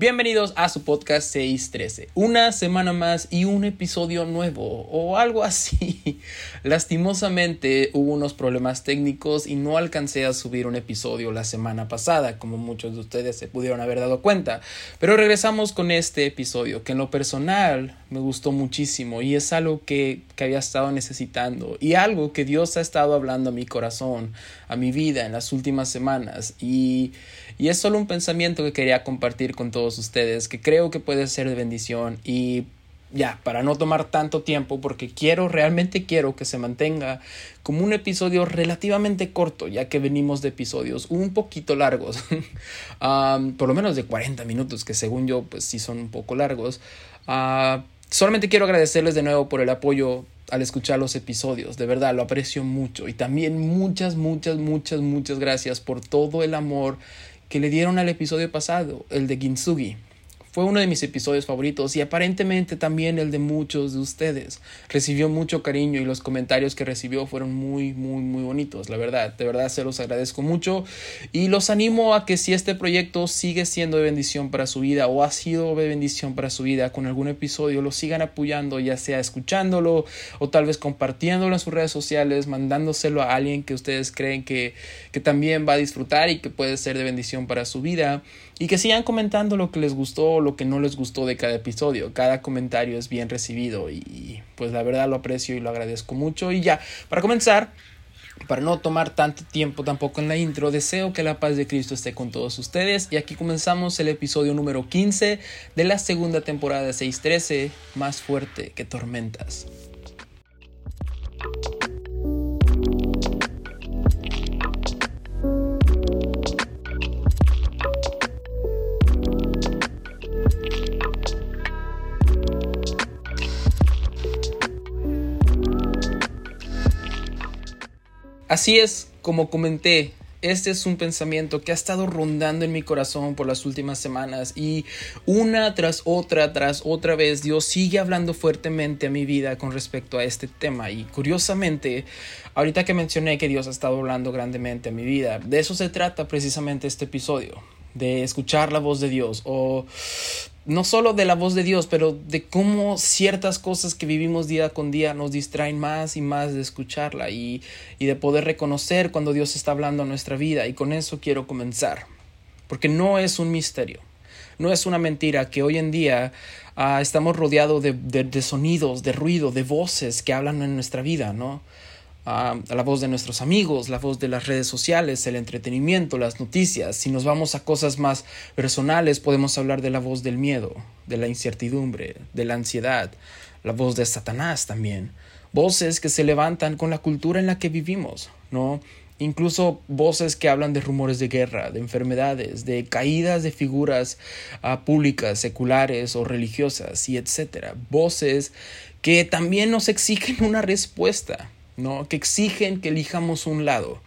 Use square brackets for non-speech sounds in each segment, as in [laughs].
Bienvenidos a su podcast 613. Una semana más y un episodio nuevo o algo así. [laughs] Lastimosamente hubo unos problemas técnicos y no alcancé a subir un episodio la semana pasada, como muchos de ustedes se pudieron haber dado cuenta. Pero regresamos con este episodio que en lo personal me gustó muchísimo y es algo que, que había estado necesitando y algo que Dios ha estado hablando a mi corazón, a mi vida en las últimas semanas y, y es solo un pensamiento que quería compartir con todos ustedes, que creo que puede ser de bendición. Y ya, para no tomar tanto tiempo, porque quiero, realmente quiero que se mantenga como un episodio relativamente corto, ya que venimos de episodios un poquito largos, [laughs] por lo menos de 40 minutos, que según yo, pues sí son un poco largos. Ah, solamente quiero agradecerles de nuevo por el apoyo al escuchar los episodios, de verdad lo aprecio mucho. Y también muchas, muchas, muchas, muchas gracias por todo el amor que le dieron al episodio pasado, el de Ginsugi. Fue uno de mis episodios favoritos y aparentemente también el de muchos de ustedes. Recibió mucho cariño y los comentarios que recibió fueron muy, muy, muy bonitos, la verdad. De verdad se los agradezco mucho y los animo a que si este proyecto sigue siendo de bendición para su vida o ha sido de bendición para su vida con algún episodio, lo sigan apoyando, ya sea escuchándolo o tal vez compartiéndolo en sus redes sociales, mandándoselo a alguien que ustedes creen que, que también va a disfrutar y que puede ser de bendición para su vida y que sigan comentando lo que les gustó o lo que no les gustó de cada episodio. Cada comentario es bien recibido y pues la verdad lo aprecio y lo agradezco mucho. Y ya, para comenzar, para no tomar tanto tiempo tampoco en la intro, deseo que la paz de Cristo esté con todos ustedes. Y aquí comenzamos el episodio número 15 de la segunda temporada de 613, más fuerte que tormentas. Así es, como comenté, este es un pensamiento que ha estado rondando en mi corazón por las últimas semanas y una tras otra, tras otra vez, Dios sigue hablando fuertemente a mi vida con respecto a este tema. Y curiosamente, ahorita que mencioné que Dios ha estado hablando grandemente a mi vida, de eso se trata precisamente este episodio, de escuchar la voz de Dios o no solo de la voz de Dios, pero de cómo ciertas cosas que vivimos día con día nos distraen más y más de escucharla y, de poder reconocer cuando Dios está hablando a nuestra vida. Y con eso quiero comenzar, porque no es un misterio, no es una mentira que hoy en día ah, estamos rodeados de, de sonidos, de ruido, de voces que hablan en nuestra vida, ¿no? A la voz de nuestros amigos, la voz de las redes sociales, el entretenimiento, las noticias. Si nos vamos a cosas más personales, podemos hablar de la voz del miedo, de la incertidumbre, de la ansiedad, la voz de Satanás también. Voces que se levantan con la cultura en la que vivimos, ¿no? Incluso voces que hablan de rumores de guerra, de enfermedades, de caídas de figuras ah, públicas, seculares o religiosas, y etcétera. Voces que también nos exigen una respuesta, ¿no? Que exigen que elijamos un lado.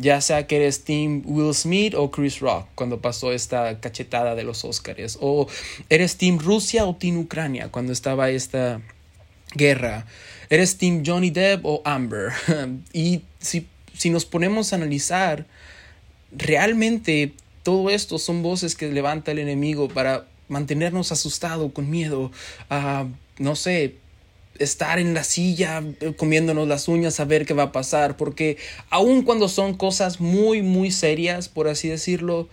Ya sea que eres Team Will Smith o Chris Rock cuando pasó esta cachetada de los Oscars, o eres Team Rusia o Team Ucrania cuando estaba esta guerra, eres Team Johnny Depp o Amber. [laughs] y si, si nos ponemos a analizar, realmente todo esto son voces que levanta el enemigo para mantenernos asustados, con miedo, no sé, estar en la silla eh, comiéndonos las uñas a ver qué va a pasar, porque aun cuando son cosas muy, muy serias, por así decirlo,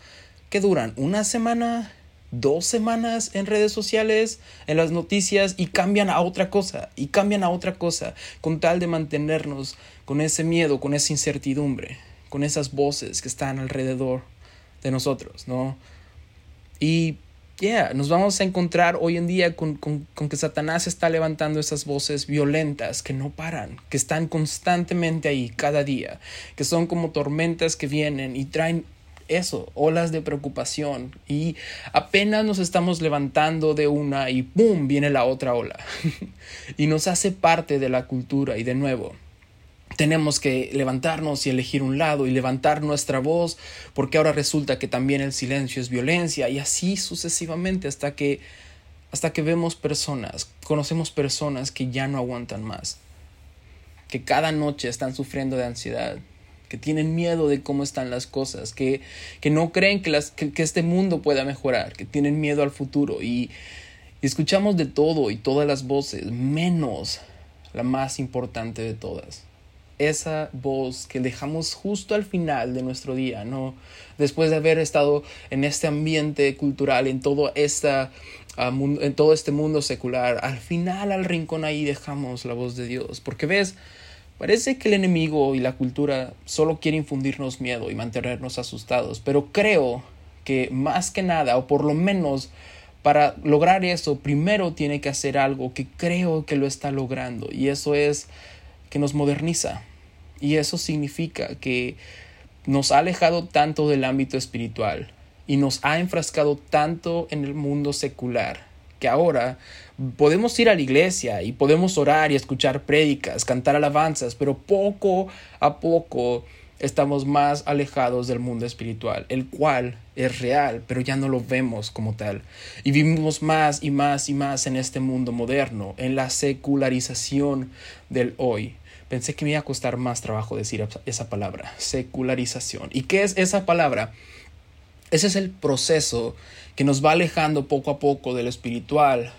que duran una semana, dos semanas en redes sociales, en las noticias y cambian a otra cosa, y cambian a otra cosa, con tal de mantenernos con ese miedo, con esa incertidumbre, con esas voces que están alrededor de nosotros, ¿no? Y yeah, nos vamos a encontrar hoy en día con, con, que Satanás está levantando esas voces violentas que no paran, que están constantemente ahí cada día, que son como tormentas que vienen y traen eso, olas de preocupación. Y apenas nos estamos levantando de una y ¡pum! viene la otra ola. [laughs] Y nos hace parte de la cultura y de nuevo tenemos que levantarnos y elegir un lado y levantar nuestra voz, porque ahora resulta que también el silencio es violencia y así sucesivamente hasta que hasta que vemos personas, conocemos personas que ya no aguantan más, que cada noche están sufriendo de ansiedad, que tienen miedo de cómo están las cosas, que, que no creen que, las, que, este mundo pueda mejorar, que tienen miedo al futuro. Y, y escuchamos de todo y todas las voces, menos la más importante de todas, esa voz que dejamos justo al final de nuestro día, ¿no? Después de haber estado en este ambiente cultural, en todo, esta, ah, en todo este mundo secular, al final, al rincón ahí dejamos la voz de Dios. Porque ves, parece que el enemigo y la cultura solo quiere infundirnos miedo y mantenernos asustados, pero creo que más que nada, o por lo menos para lograr eso, primero tiene que hacer algo que creo que lo está logrando, y eso es que nos moderniza, y eso significa que nos ha alejado tanto del ámbito espiritual y nos ha enfrascado tanto en el mundo secular que ahora podemos ir a la iglesia y podemos orar y escuchar prédicas, cantar alabanzas, pero poco a poco estamos más alejados del mundo espiritual, el cual es real, pero ya no lo vemos como tal. Y vivimos más y más y más en este mundo moderno, en la secularización del hoy. Pensé que me iba a costar más trabajo decir esa palabra, secularización. ¿Y qué es esa palabra? Ese es el proceso que nos va alejando poco a poco de lo espiritual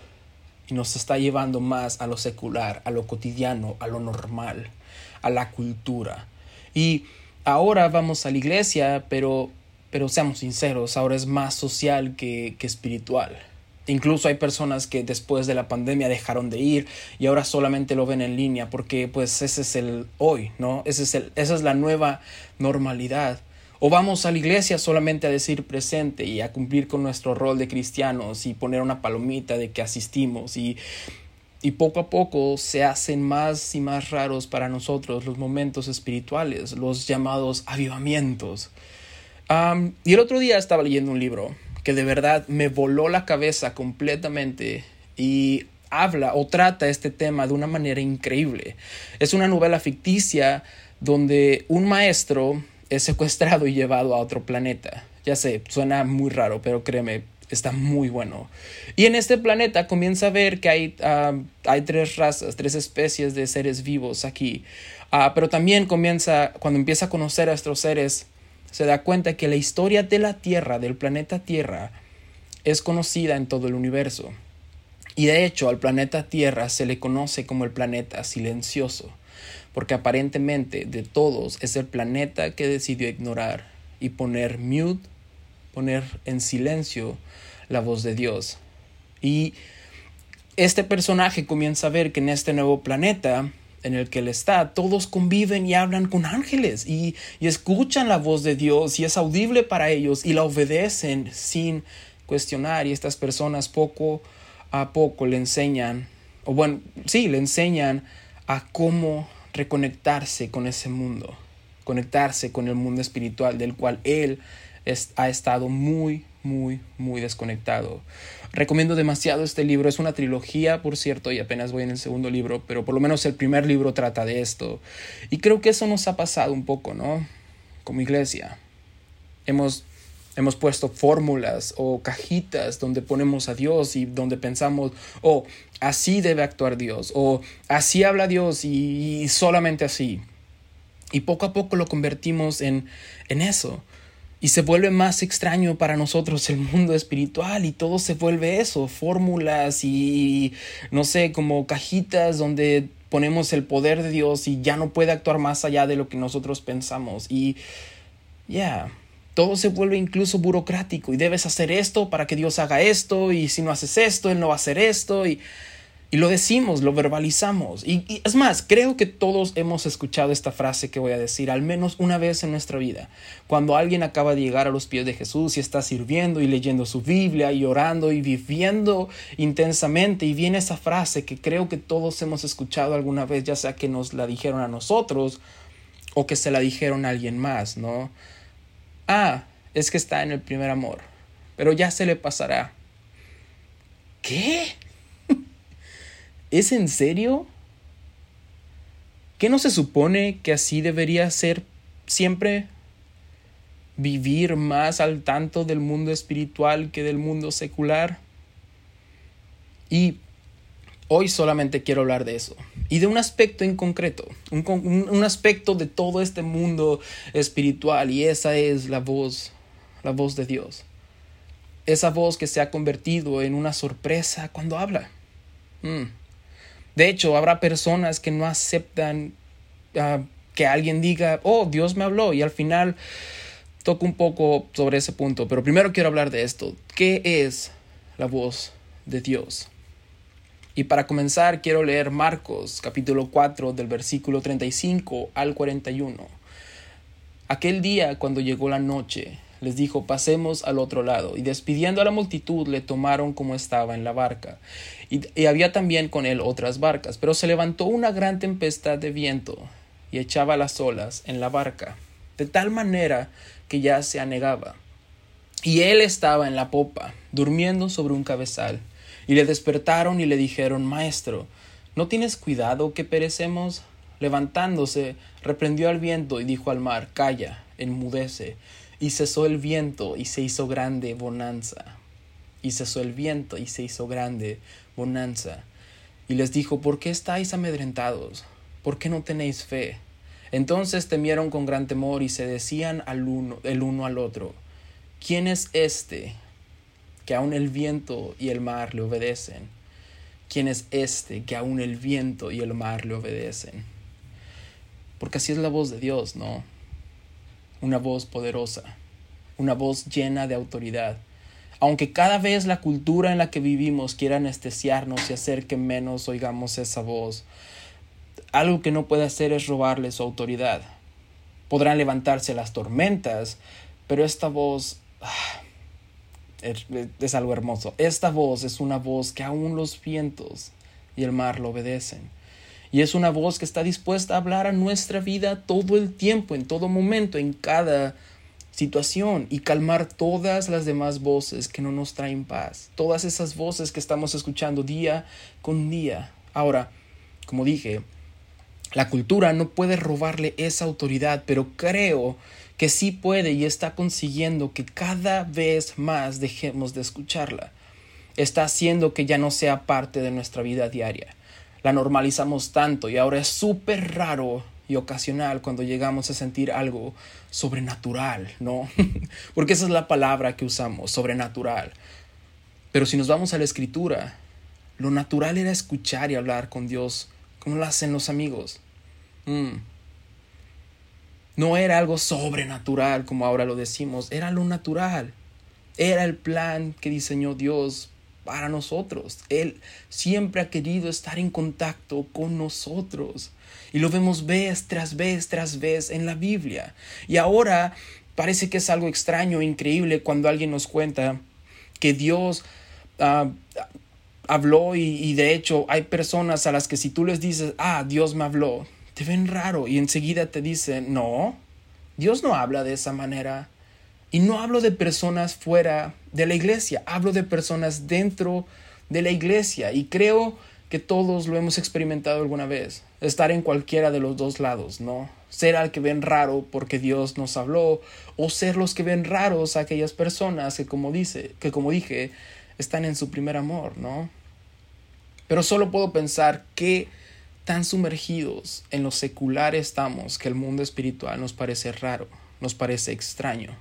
y nos está llevando más a lo secular, a lo cotidiano, a lo normal, a la cultura. Y ahora vamos a la iglesia, pero, pero seamos sinceros, ahora es más social que, que espiritual. Incluso hay personas que después de la pandemia dejaron de ir y ahora solamente lo ven en línea porque pues ese es el hoy, ¿no? Ese es el, esa es la nueva normalidad. O vamos a la iglesia solamente a decir presente y a cumplir con nuestro rol de cristianos y poner una palomita de que asistimos y, y poco a poco se hacen más y más raros para nosotros los momentos espirituales, los llamados avivamientos. y el otro día estaba leyendo un libro que de verdad me voló la cabeza completamente y habla o trata este tema de una manera increíble. Es una novela ficticia donde un maestro es secuestrado y llevado a otro planeta. Ya sé, suena muy raro, pero créeme, está muy bueno. Y en este planeta comienza a ver que hay, ah, hay tres razas, tres especies de seres vivos aquí. Ah, pero también comienza, cuando empieza a conocer a estos seres, se da cuenta que la historia de la Tierra, del planeta Tierra, es conocida en todo el universo. Y de hecho al planeta Tierra se le conoce como el planeta silencioso, porque aparentemente de todos es el planeta que decidió ignorar y poner mute, poner en silencio la voz de Dios. Y este personaje comienza a ver que en este nuevo planeta en el que él está, todos conviven y hablan con ángeles y, escuchan la voz de Dios y es audible para ellos y la obedecen sin cuestionar y estas personas poco a poco le enseñan, o bueno, sí, le enseñan a cómo reconectarse con ese mundo, conectarse con el mundo espiritual del cual él ha estado muy, muy, muy desconectado. Recomiendo demasiado este libro. Es una trilogía, por cierto, y apenas voy en el segundo libro, pero por lo menos el primer libro trata de esto. Y creo que eso nos ha pasado un poco, ¿no? Como iglesia. Hemos, hemos puesto fórmulas o cajitas donde ponemos a Dios y donde pensamos, oh, así debe actuar Dios, o así habla Dios y, solamente así. Y poco a poco lo convertimos en, en eso. Y se vuelve más extraño para nosotros el mundo espiritual y todo se vuelve eso, fórmulas y no sé, como cajitas donde ponemos el poder de Dios y ya no puede actuar más allá de lo que nosotros pensamos. Y ya, todo se vuelve incluso burocrático y debes hacer esto para que Dios haga esto y si no haces esto, Él no va a hacer esto y y lo decimos, lo verbalizamos. Y, es más, creo que todos hemos escuchado esta frase que voy a decir al menos una vez en nuestra vida. Cuando alguien acaba de llegar a los pies de Jesús y está sirviendo y leyendo su Biblia y orando y viviendo intensamente y viene esa frase que creo que todos hemos escuchado alguna vez, ya sea que nos la dijeron a nosotros o que se la dijeron a alguien más, ¿no? Ah, es que está en el primer amor, pero ya se le pasará. ¿Qué? ¿Es en serio? ¿Qué no se supone que así debería ser siempre? ¿Vivir más al tanto del mundo espiritual que del mundo secular? Y hoy solamente quiero hablar de eso, y de un aspecto en concreto, un, aspecto de todo este mundo espiritual y esa es la voz, la voz de Dios. Esa voz que se ha convertido en una sorpresa cuando habla. Mm. De hecho, habrá personas que no aceptan ah, que alguien diga, oh, Dios me habló y al final toco un poco sobre ese punto, pero primero quiero hablar de esto. ¿Qué es la voz de Dios? Y para comenzar quiero leer Marcos capítulo 4 del versículo 35 al 41. Aquel día cuando llegó la noche, les dijo, pasemos al otro lado. Y despidiendo a la multitud, le tomaron como estaba en la barca. Y, había también con él otras barcas. Pero se levantó una gran tempestad de viento y echaba las olas en la barca, de tal manera que ya se anegaba. Y él estaba en la popa, durmiendo sobre un cabezal. Y le despertaron y le dijeron, Maestro, ¿no tienes cuidado que perecemos? Levantándose, reprendió al viento y dijo al mar, Calla, enmudece. Y cesó el viento y se hizo grande bonanza. Y cesó el viento y se hizo grande bonanza. Y les dijo, ¿por qué estáis amedrentados? ¿Por qué no tenéis fe? Entonces temieron con gran temor y se decían al uno, el uno al otro, ¿quién es este que aun el viento y el mar le obedecen. ¿Quién es este que aun el viento y el mar le obedecen? Porque así es la voz de Dios, ¿no? Una voz poderosa, una voz llena de autoridad. Aunque cada vez la cultura en la que vivimos quiera anestesiarnos y hacer que menos oigamos esa voz, algo que no puede hacer es robarle su autoridad. Podrán levantarse las tormentas, pero esta voz ah, es, algo hermoso. Esta voz es una voz que aún los vientos y el mar lo obedecen. Y es una voz que está dispuesta a hablar a nuestra vida todo el tiempo, en todo momento, en cada situación y calmar todas las demás voces que no nos traen paz. Todas esas voces que estamos escuchando día con día. Ahora, como dije, la cultura no puede robarle esa autoridad, pero creo que sí puede y está consiguiendo que cada vez más dejemos de escucharla. Está haciendo que ya no sea parte de nuestra vida diaria. La normalizamos tanto y ahora es súper raro y ocasional cuando llegamos a sentir algo sobrenatural, ¿no? [laughs] Porque esa es la palabra que usamos, sobrenatural. Pero si nos vamos a la escritura, lo natural era escuchar y hablar con Dios como lo hacen los amigos. Mm. No era algo sobrenatural como ahora lo decimos, era lo natural. Era el plan que diseñó Dios para nosotros. Él siempre ha querido estar en contacto con nosotros. Y lo vemos vez tras vez tras vez en la Biblia. Y ahora parece que es algo extraño, increíble cuando alguien nos cuenta que Dios ah, habló y, y de hecho hay personas a las que si tú les dices, ah, Dios me habló, te ven raro y enseguida te dicen, no, Dios no habla de esa manera. Y no hablo de personas fuera de la iglesia, hablo de personas dentro de la iglesia. Y creo que todos lo hemos experimentado alguna vez, estar en cualquiera de los dos lados, ¿no? Ser al que ven raro porque Dios nos habló, o ser los que ven raros a aquellas personas que como dice, que como dije, están en su primer amor, ¿no? Pero solo puedo pensar que tan sumergidos en lo secular estamos que el mundo espiritual nos parece raro, nos parece extraño.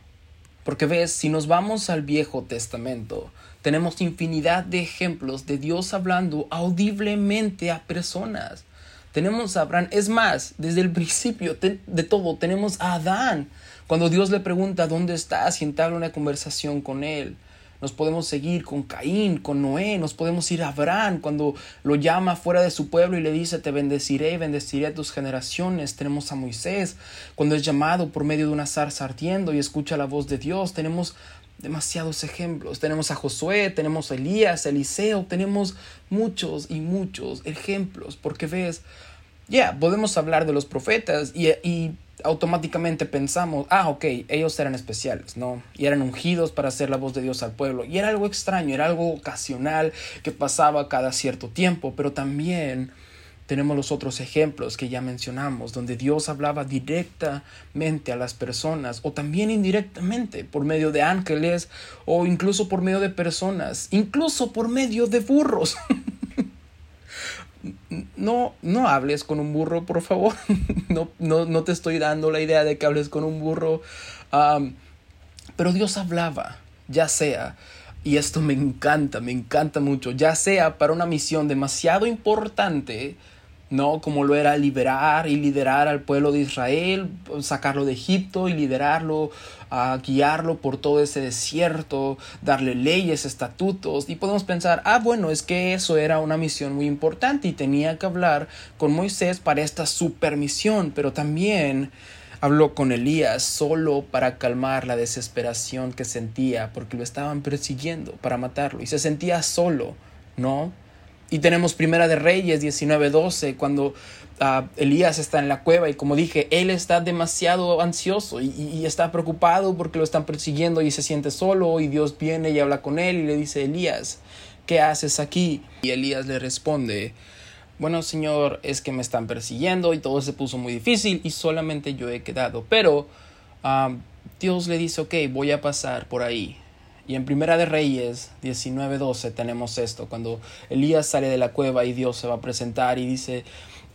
Porque ves, si nos vamos al Viejo Testamento, tenemos infinidad de ejemplos de Dios hablando audiblemente a personas. Tenemos a Abraham, es más, desde el principio de todo, tenemos a Adán, cuando Dios le pregunta dónde estás y entabla una conversación con él nos podemos seguir con Caín, con Noé, nos podemos ir a Abraham cuando lo llama fuera de su pueblo y le dice, te bendeciré y bendeciré a tus generaciones. Tenemos a Moisés cuando es llamado por medio de una zarza ardiendo y escucha la voz de Dios. Tenemos demasiados ejemplos. Tenemos a Josué, tenemos a Elías, Eliseo, tenemos muchos y muchos ejemplos, porque ves, ya, podemos hablar de los profetas y, y automáticamente pensamos, ah, ok, ellos eran especiales, ¿no? Y eran ungidos para hacer la voz de Dios al pueblo. Y era algo extraño, era algo ocasional que pasaba cada cierto tiempo, pero también tenemos los otros ejemplos que ya mencionamos, donde Dios hablaba directamente a las personas o también indirectamente por medio de ángeles o incluso por medio de personas, incluso por medio de burros. [laughs] no, no hables con un burro, por favor. [laughs] no, no, no, te estoy dando la idea de que hables con un burro. pero Dios hablaba, ya sea, y esto me encanta, me encanta mucho, ya sea para una misión demasiado importante, ¿no? Como lo era liberar y liderar al pueblo de Israel, sacarlo de Egipto y liderarlo, a guiarlo por todo ese desierto, darle leyes, estatutos, y podemos pensar, ah, bueno, es que eso era una misión muy importante y tenía que hablar con Moisés para esta supermisión, pero también habló con Elías solo para calmar la desesperación que sentía porque lo estaban persiguiendo para matarlo y se sentía solo, ¿no? Y tenemos Primera de Reyes 19:12, cuando uh, Elías está en la cueva y como dije, él está demasiado ansioso y, está preocupado porque lo están persiguiendo y se siente solo y Dios viene y habla con él y le dice, Elías, ¿qué haces aquí? Y Elías le responde, bueno Señor, es que me están persiguiendo y todo se puso muy difícil y solamente yo he quedado. Pero uh, Dios le dice, ok, voy a pasar por ahí. Y en Primera de Reyes 19:12 tenemos esto, cuando Elías sale de la cueva y Dios se va a presentar y dice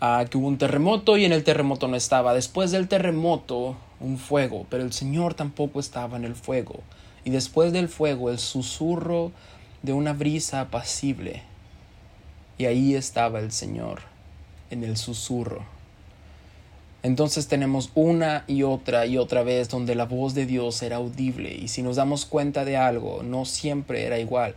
ah, que hubo un terremoto y en el terremoto no estaba. Después del terremoto, un fuego, pero el Señor tampoco estaba en el fuego. Y después del fuego, el susurro de una brisa apacible. Y ahí estaba el Señor, en el susurro. Entonces tenemos una y otra y otra vez donde la voz de Dios era audible. Y si nos damos cuenta de algo, no siempre era igual,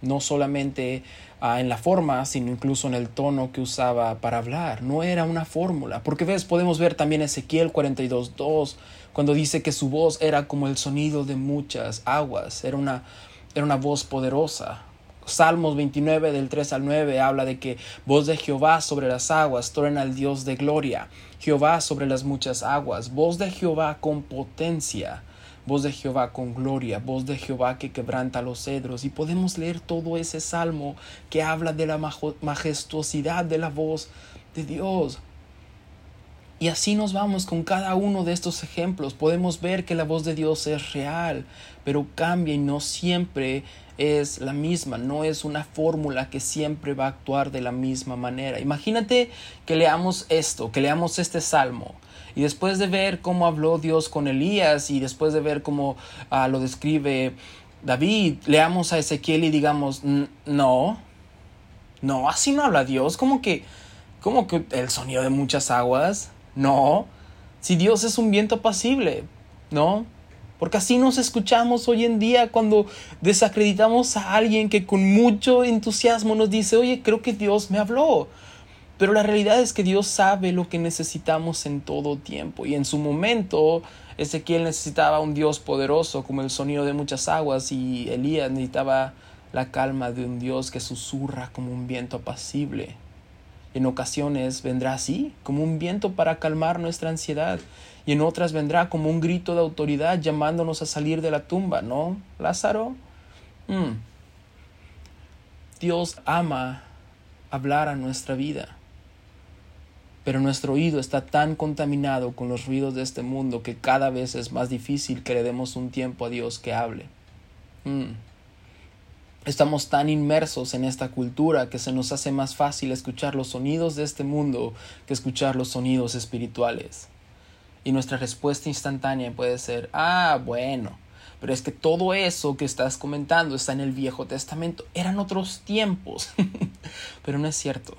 no solamente ah, en la forma, sino incluso en el tono que usaba para hablar, no era una fórmula, porque ves, podemos ver también Ezequiel 42.2 cuando dice que su voz era como el sonido de muchas aguas, era una, era una voz poderosa, Salmos 29 del 3 al 9 habla de que voz de Jehová sobre las aguas, truena al Dios de gloria. Jehová sobre las muchas aguas, voz de Jehová con potencia, voz de Jehová con gloria, voz de Jehová que quebranta los cedros. Y podemos leer todo ese salmo que habla de la majestuosidad de la voz de Dios. Y así nos vamos con cada uno de estos ejemplos. Podemos ver que la voz de Dios es real, pero cambia y no siempre es la misma, no es una fórmula que siempre va a actuar de la misma manera. Imagínate que leamos esto, que leamos este salmo. Y después de ver cómo habló Dios con Elías y después de ver cómo ah, lo describe David, leamos a Ezequiel y digamos, no, no, así no habla Dios, como que, como que el sonido de muchas aguas, no, si Dios es un viento apacible, ¿no? Porque así nos escuchamos hoy en día cuando desacreditamos a alguien que con mucho entusiasmo nos dice, oye, creo que Dios me habló. Pero la realidad es que Dios sabe lo que necesitamos en todo tiempo. Y en su momento, Ezequiel necesitaba un Dios poderoso como el sonido de muchas aguas y Elías necesitaba la calma de un Dios que susurra como un viento apacible. En ocasiones vendrá así, como un viento para calmar nuestra ansiedad, y en otras vendrá como un grito de autoridad llamándonos a salir de la tumba, ¿no, Lázaro? Mm. Dios ama hablar a nuestra vida, pero nuestro oído está tan contaminado con los ruidos de este mundo que cada vez es más difícil que le demos un tiempo a Dios que hable. Mm. Estamos tan inmersos en esta cultura que se nos hace más fácil escuchar los sonidos de este mundo que escuchar los sonidos espirituales. Y nuestra respuesta instantánea puede ser, ah, bueno, pero es que todo eso que estás comentando está en el Viejo Testamento. Eran otros tiempos, [laughs] pero no es cierto.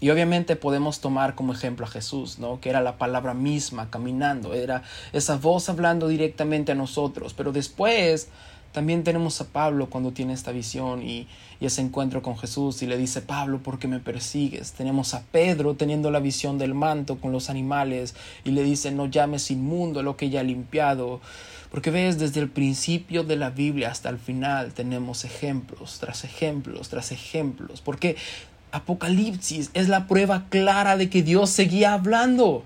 Y obviamente podemos tomar como ejemplo a Jesús, ¿no? Que era la palabra misma caminando, era esa voz hablando directamente a nosotros, pero después también tenemos a Pablo cuando tiene esta visión y, ese encuentro con Jesús y le dice, Pablo, ¿por qué me persigues? Tenemos a Pedro teniendo la visión del manto con los animales y le dice, no llames inmundo lo que ya ha limpiado. Porque ves, desde el principio de la Biblia hasta el final tenemos ejemplos tras ejemplos tras ejemplos. Porque Apocalipsis es la prueba clara de que Dios seguía hablando.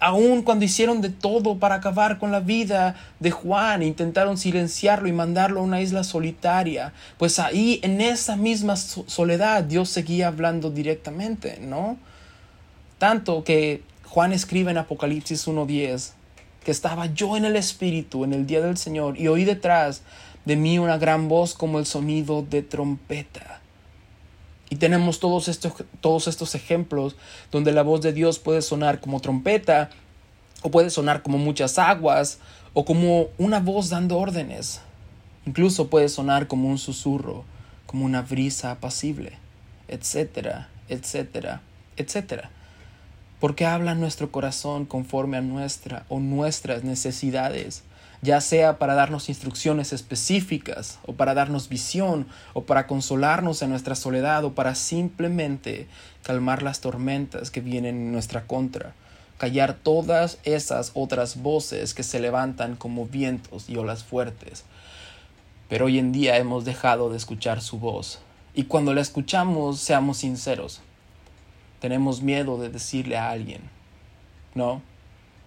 Aun cuando hicieron de todo para acabar con la vida de Juan, intentaron silenciarlo y mandarlo a una isla solitaria, pues ahí en esa misma soledad Dios seguía hablando directamente, ¿no? Tanto que Juan escribe en Apocalipsis 1.10 que estaba yo en el Espíritu en el día del Señor y oí detrás de mí una gran voz como el sonido de trompeta. Y tenemos todos estos, todos estos ejemplos donde la voz de Dios puede sonar como trompeta, o puede sonar como muchas aguas, o como una voz dando órdenes. Incluso puede sonar como un susurro, como una brisa apacible, etcétera, etcétera, etcétera. Porque habla nuestro corazón conforme a nuestra o nuestras necesidades ya sea para darnos instrucciones específicas, o para darnos visión, o para consolarnos en nuestra soledad, o para simplemente calmar las tormentas que vienen en nuestra contra, callar todas esas otras voces que se levantan como vientos y olas fuertes. Pero hoy en día hemos dejado de escuchar su voz, y cuando la escuchamos, seamos sinceros, tenemos miedo de decirle a alguien, ¿no?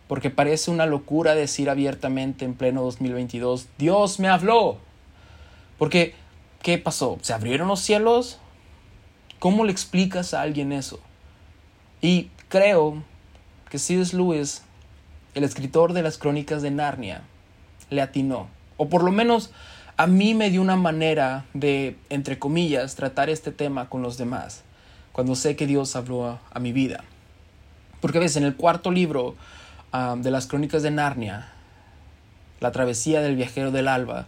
Porque parece una locura decir abiertamente en pleno 2022, Dios me habló. Porque, ¿qué pasó? ¿Se abrieron los cielos? ¿Cómo le explicas a alguien eso? Y creo que C.S. Lewis, el escritor de las crónicas de Narnia, le atinó. O por lo menos a mí me dio una manera de, entre comillas, tratar este tema con los demás, cuando sé que Dios habló a, a mi vida. Porque ves, en el cuarto libro de las crónicas de Narnia, la travesía del viajero del alba,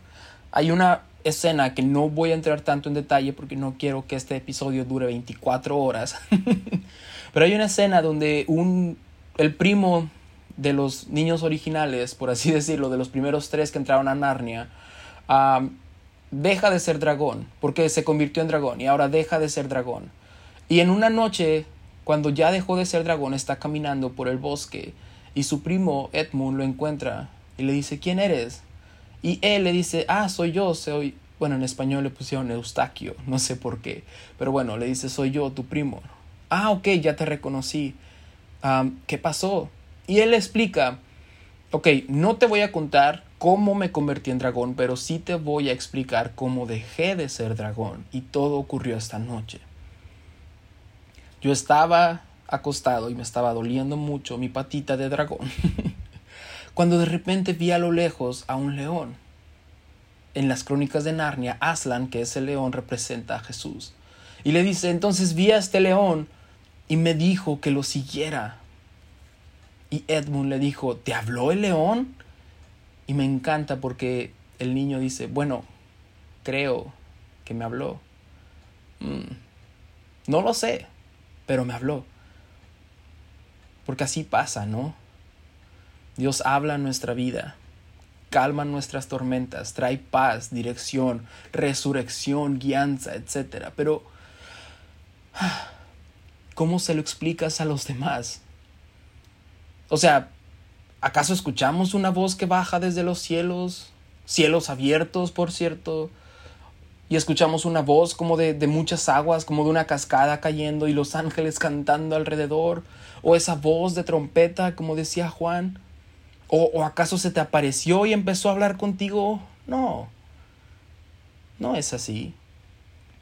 hay una escena que no voy a entrar tanto en detalle porque no quiero que este episodio dure 24 horas. [laughs] Pero hay una escena donde un, el primo de los niños originales, por así [laughs] decirlo, de los primeros tres que entraron a Narnia, deja de ser dragón, porque se convirtió en dragón y ahora deja de ser dragón. Y en una noche, cuando ya dejó de ser dragón, está caminando por el bosque y su primo Edmund lo encuentra y le dice, ¿quién eres? Y él le dice, ah, soy yo, soy... Bueno, en español le pusieron Eustaquio, no sé por qué. Pero bueno, le dice, soy yo, tu primo. Ah, ok, ya te reconocí. ¿Qué pasó? Y él le explica, ok, no te voy a contar cómo me convertí en dragón, pero sí te voy a explicar cómo dejé de ser dragón. Y todo ocurrió esta noche. Yo estaba acostado y me estaba doliendo mucho mi patita de dragón, [laughs] cuando de repente vi a lo lejos a un león. En las crónicas de Narnia, Aslan, que es el león, representa a Jesús. Y le dice, entonces vi a este león y me dijo que lo siguiera. Y Edmund le dijo, ¿te habló el león? Y me encanta porque el niño dice, bueno, creo que me habló. Mm, no lo sé, pero me habló. Porque así pasa, ¿no? Dios habla en nuestra vida, calma nuestras tormentas, trae paz, dirección, resurrección, guianza, etc. Pero, [sighs] ¿cómo se lo explicas a los demás? O sea, ¿acaso escuchamos una voz que baja desde los cielos? Cielos abiertos, por cierto. Y escuchamos una voz como de, de muchas aguas, como de una cascada cayendo y los ángeles cantando alrededor o esa voz de trompeta, como decía Juan? ¿O, ¿O, acaso se te apareció y empezó a hablar contigo? No, no es así.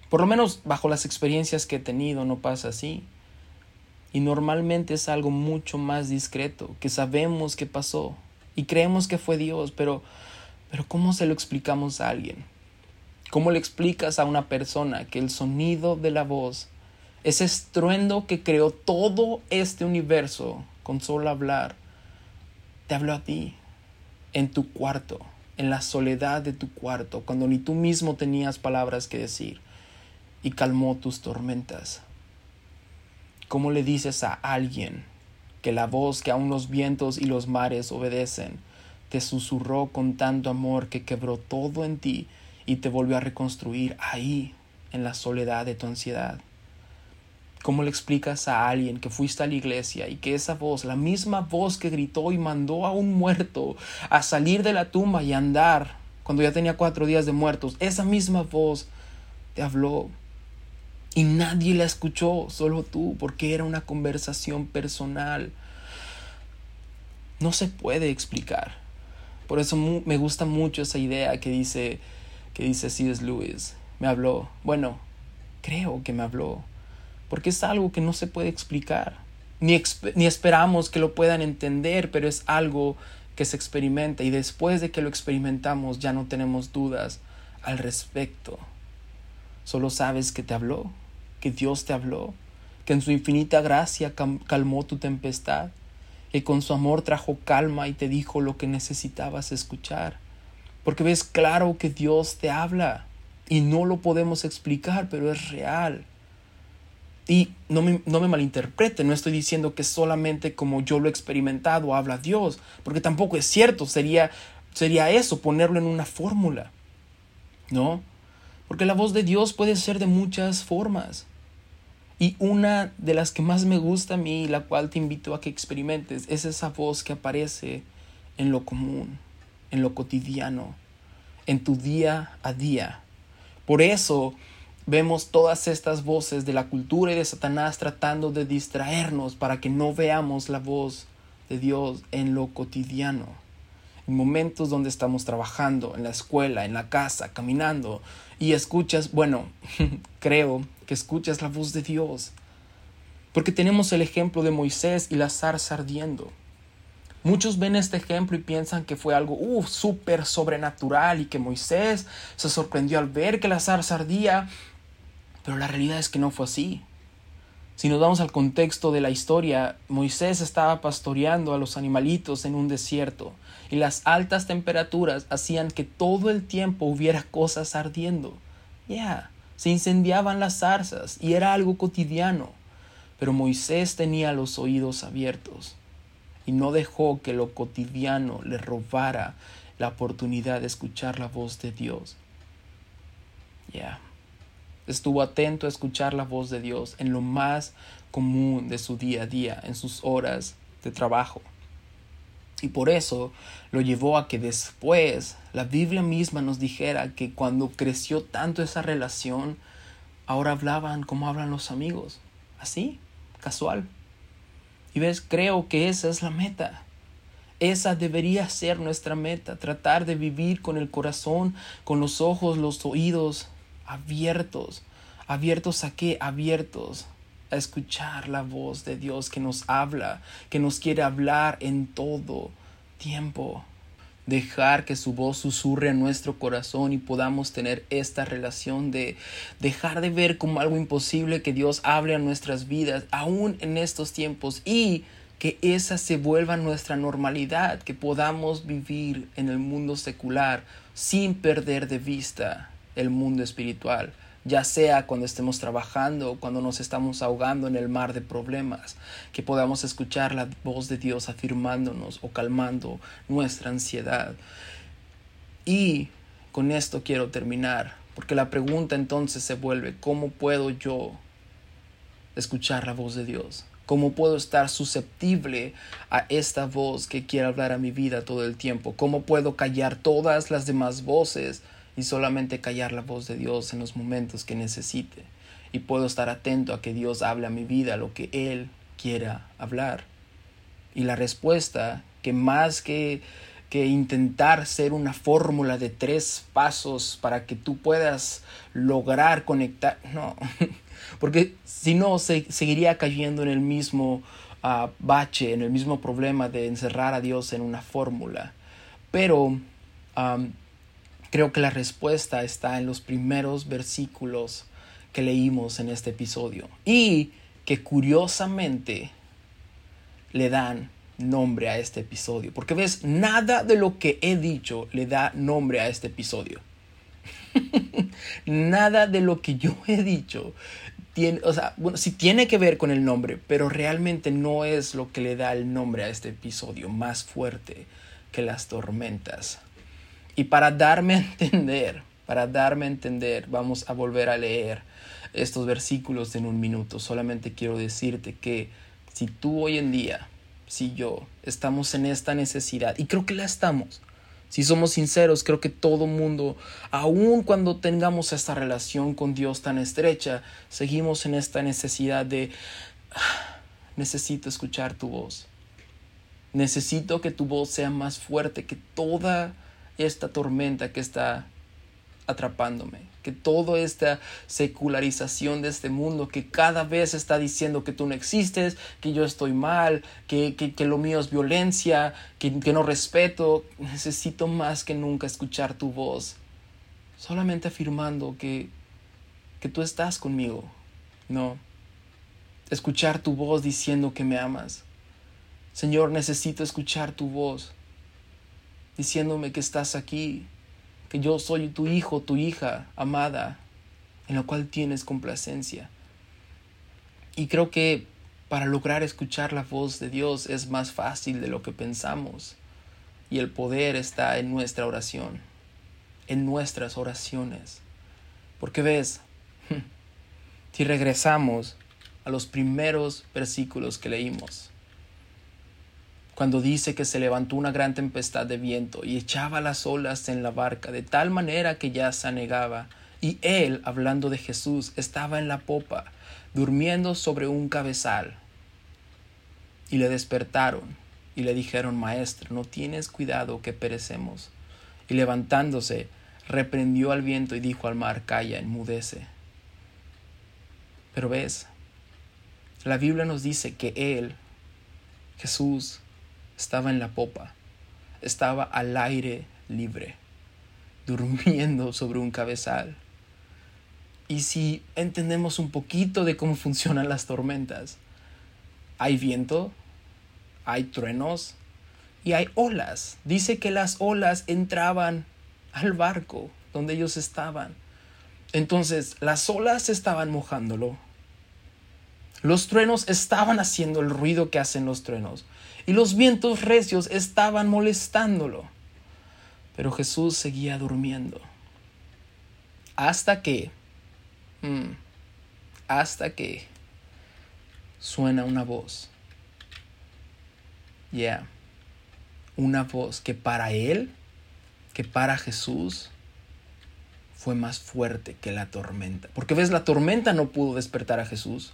Por lo menos bajo las experiencias que he tenido no pasa así. Y normalmente es algo mucho más discreto, que sabemos que pasó y creemos que fue Dios, pero, pero ¿cómo se lo explicamos a alguien? ¿Cómo le explicas a una persona que el sonido de la voz ese estruendo que creó todo este universo con solo hablar, te habló a ti, en tu cuarto, en la soledad de tu cuarto, cuando ni tú mismo tenías palabras que decir, y calmó tus tormentas. ¿Cómo le dices a alguien que la voz que aún los vientos y los mares obedecen te susurró con tanto amor que quebró todo en ti y te volvió a reconstruir ahí, en la soledad de tu ansiedad? ¿Cómo le explicas a alguien que fuiste a la iglesia y que esa voz, la misma voz que gritó y mandó a un muerto a salir de la tumba y andar cuando ya tenía cuatro días de muertos, esa misma voz te habló y nadie la escuchó, solo tú, porque era una conversación personal? No se puede explicar. Por eso me gusta mucho esa idea que dice que dice C.S. Lewis. Me habló. Bueno, creo que me habló porque es algo que no se puede explicar, ni, ni esperamos que lo puedan entender, pero es algo que se experimenta y después de que lo experimentamos ya no tenemos dudas al respecto. Solo sabes que te habló, que Dios te habló, que en su infinita gracia calmó tu tempestad, que con su amor trajo calma y te dijo lo que necesitabas escuchar. Porque ves claro que Dios te habla y no lo podemos explicar, pero es real. Y no me, no me malinterprete, no estoy diciendo que solamente como yo lo he experimentado habla Dios, porque tampoco es cierto, sería, sería eso, ponerlo en una fórmula. ¿No? Porque la voz de Dios puede ser de muchas formas. Y una de las que más me gusta a mí, la cual te invito a que experimentes, es esa voz que aparece en lo común, en lo cotidiano, en tu día a día. Por eso vemos todas estas voces de la cultura y de Satanás tratando de distraernos para que no veamos la voz de Dios en lo cotidiano. En momentos donde estamos trabajando, en la escuela, en la casa, caminando, y escuchas, bueno, [laughs] creo que escuchas la voz de Dios. Porque tenemos el ejemplo de Moisés y la zarza ardiendo. Muchos ven este ejemplo y piensan que fue algo súper sobrenatural y que Moisés se sorprendió al ver que la zarza ardía pero la realidad es que no fue así. Si nos vamos al contexto de la historia, Moisés estaba pastoreando a los animalitos en un desierto y las altas temperaturas hacían que todo el tiempo hubiera cosas ardiendo. Ya, se incendiaban las zarzas y era algo cotidiano. Pero Moisés tenía los oídos abiertos y no dejó que lo cotidiano le robara la oportunidad de escuchar la voz de Dios. Ya. Estuvo atento a escuchar la voz de Dios en lo más común de su día a día, en sus horas de trabajo. Y por eso lo llevó a que después la Biblia misma nos dijera que cuando creció tanto esa relación, ahora hablaban como hablan los amigos, así, casual. Y ves, creo que esa es la meta. Esa debería ser nuestra meta, tratar de vivir con el corazón, con los ojos, los oídos abiertos. ¿Abiertos a qué? Abiertos a escuchar la voz de Dios que nos habla, que nos quiere hablar en todo tiempo. Dejar que su voz susurre a nuestro corazón y podamos tener esta relación de dejar de ver como algo imposible que Dios hable a nuestras vidas, aún en estos tiempos, y que esa se vuelva nuestra normalidad, que podamos vivir en el mundo secular sin perder de vista el mundo espiritual, ya sea cuando estemos trabajando o cuando nos estamos ahogando en el mar de problemas, que podamos escuchar la voz de Dios afirmándonos o calmando nuestra ansiedad. Y con esto quiero terminar, porque la pregunta entonces se vuelve, ¿cómo puedo yo escuchar la voz de Dios? ¿Cómo puedo estar susceptible a esta voz que quiere hablar a mi vida todo el tiempo? ¿Cómo puedo callar todas las demás voces y solamente callar la voz de Dios en los momentos que necesite. Y puedo estar atento a que Dios hable a mi vida lo que Él quiera hablar. Y la respuesta, que más que, que intentar ser una fórmula de tres pasos para que tú puedas lograr conectar, no, [laughs] porque si no, se, seguiría cayendo en el mismo ah, bache, en el mismo problema de encerrar a Dios en una fórmula. Pero Creo que la respuesta está en los primeros versículos que leímos en este episodio y que curiosamente le dan nombre a este episodio. Porque ves, nada de lo que he dicho le da nombre a este episodio. [laughs] nada de lo que yo he dicho tiene, o sea, bueno, sí tiene que ver con el nombre, pero realmente no es lo que le da el nombre a este episodio más fuerte que las tormentas. Y para darme a entender, para darme a entender, vamos a volver a leer estos versículos en un minuto. Solamente quiero decirte que si tú hoy en día, si yo, estamos en esta necesidad, y creo que la estamos, si somos sinceros, creo que todo mundo, aun cuando tengamos esta relación con Dios tan estrecha, seguimos en esta necesidad de, ah, necesito escuchar tu voz. Necesito que tu voz sea más fuerte que toda esta tormenta que está atrapándome, que toda esta secularización de este mundo que cada vez está diciendo que tú no existes, que yo estoy mal, que, que, lo mío es violencia, que, que no respeto, necesito más que nunca escuchar tu voz, solamente afirmando que, que tú estás conmigo, No. Escuchar tu voz diciendo que me amas. Señor, necesito escuchar tu voz diciéndome que estás aquí, que yo soy tu hijo, tu hija amada, en la cual tienes complacencia. Y creo que para lograr escuchar la voz de Dios es más fácil de lo que pensamos. Y el poder está en nuestra oración, en nuestras oraciones. Porque ves, [laughs] si regresamos a los primeros versículos que leímos, cuando dice que se levantó una gran tempestad de viento y echaba las olas en la barca de tal manera que ya se anegaba, y él, hablando de Jesús, estaba en la popa, durmiendo sobre un cabezal. Y le despertaron y le dijeron, Maestro, no tienes cuidado que perecemos. Y levantándose, reprendió al viento y dijo al mar, Calla, enmudece. Pero ves, la Biblia nos dice que Él, Jesús, estaba en la popa, estaba al aire libre, durmiendo sobre un cabezal. Y si entendemos un poquito de cómo funcionan las tormentas, hay viento, hay truenos y hay olas. Dice que las olas entraban al barco donde ellos estaban. Entonces las olas estaban mojándolo. Los truenos estaban haciendo el ruido que hacen los truenos. Y los vientos recios estaban molestándolo. Pero Jesús seguía durmiendo. Hasta que... Mm, hasta que suena una voz Yeah. Una voz que para él, que para Jesús, fue más fuerte que la tormenta. Porque ves, la tormenta no pudo despertar a Jesús.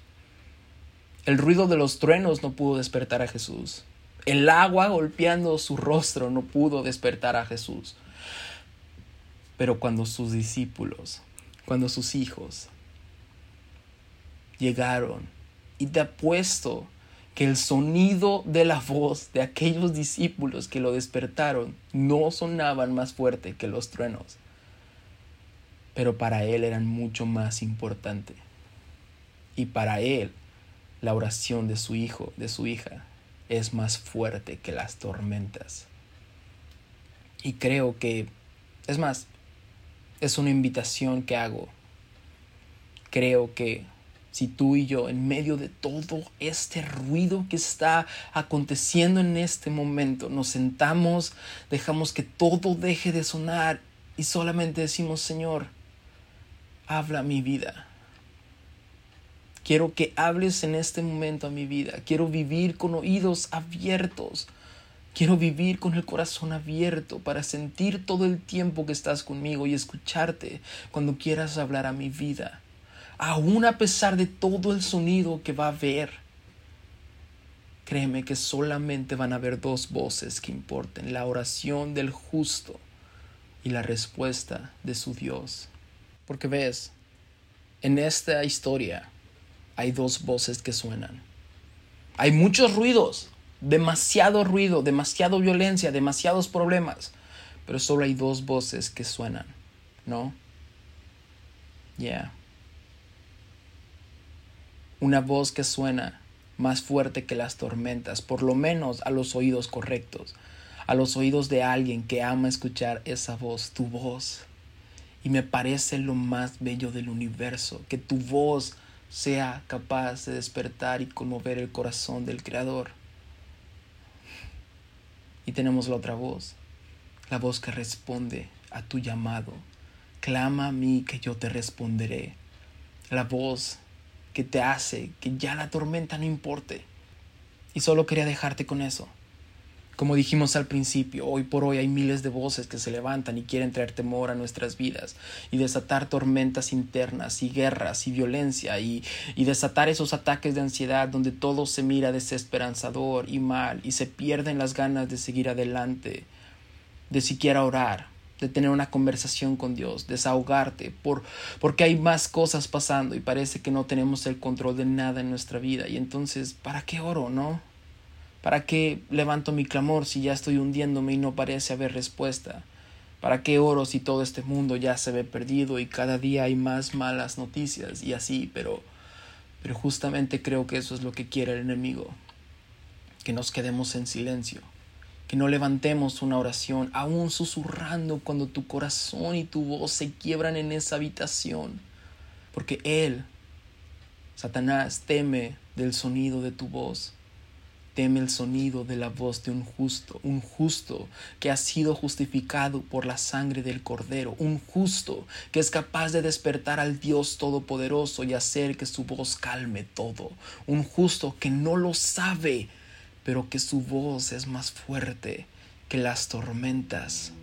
El ruido de los truenos no pudo despertar a Jesús. El agua golpeando su rostro no pudo despertar a Jesús. Pero cuando sus discípulos, cuando sus hijos llegaron, y te apuesto que el sonido de la voz de aquellos discípulos que lo despertaron no sonaban más fuerte que los truenos, pero para él eran mucho más importante. Y para él la oración de su hijo, de su hija, es más fuerte que las tormentas. Y creo que, es más, es una invitación que hago. Creo que si tú y yo, en medio de todo este ruido que está aconteciendo en este momento, nos sentamos, dejamos que todo deje de sonar y solamente decimos, Señor, habla mi vida. Quiero que hables en este momento a mi vida. Quiero vivir con oídos abiertos. Quiero vivir con el corazón abierto para sentir todo el tiempo que estás conmigo y escucharte cuando quieras hablar a mi vida aún a pesar de todo el sonido que va a haber, créeme que solamente van a haber dos voces que importen, la oración del justo y la respuesta de su Dios. Porque ves, en esta historia hay dos voces que suenan. Hay muchos ruidos, demasiado ruido, demasiada violencia, demasiados problemas, pero solo hay dos voces que suenan, ¿no? Yeah una voz que suena más fuerte que las tormentas, por lo menos a los oídos correctos, a los oídos de alguien que ama escuchar esa voz, tu voz. Y me parece lo más bello del universo, que tu voz sea capaz de despertar y conmover el corazón del Creador. Y tenemos la otra voz, la voz que responde a tu llamado. Clama a mí que yo te responderé. La voz que te hace que ya la tormenta no importe. Y solo quería dejarte con eso. Como dijimos al principio, hoy por hoy hay miles de voces que se levantan y quieren traer temor a nuestras vidas y desatar tormentas internas y guerras y violencia y, y, desatar esos ataques de ansiedad donde todo se mira desesperanzador y mal y se pierden las ganas de seguir adelante, de siquiera orar, de tener una conversación con Dios, desahogarte, por, porque hay más cosas pasando y parece que no tenemos el control de nada en nuestra vida. Y entonces, ¿para qué oro, no? ¿Para qué levanto mi clamor si ya estoy hundiéndome y no parece haber respuesta? ¿Para qué oro si todo este mundo ya se ve perdido y cada día hay más malas noticias y así? Pero, Pero justamente creo que eso es lo que quiere el enemigo, que nos quedemos en silencio, que no levantemos una oración, aún susurrando cuando tu corazón y tu voz se quiebran en esa habitación, porque Él, Satanás, teme del sonido de tu voz teme el sonido de la voz de un justo, un justo que ha sido justificado por la sangre del Cordero, un justo que es capaz de despertar al Dios Todopoderoso y hacer que su voz calme todo, un justo que no lo sabe, pero que su voz es más fuerte que las tormentas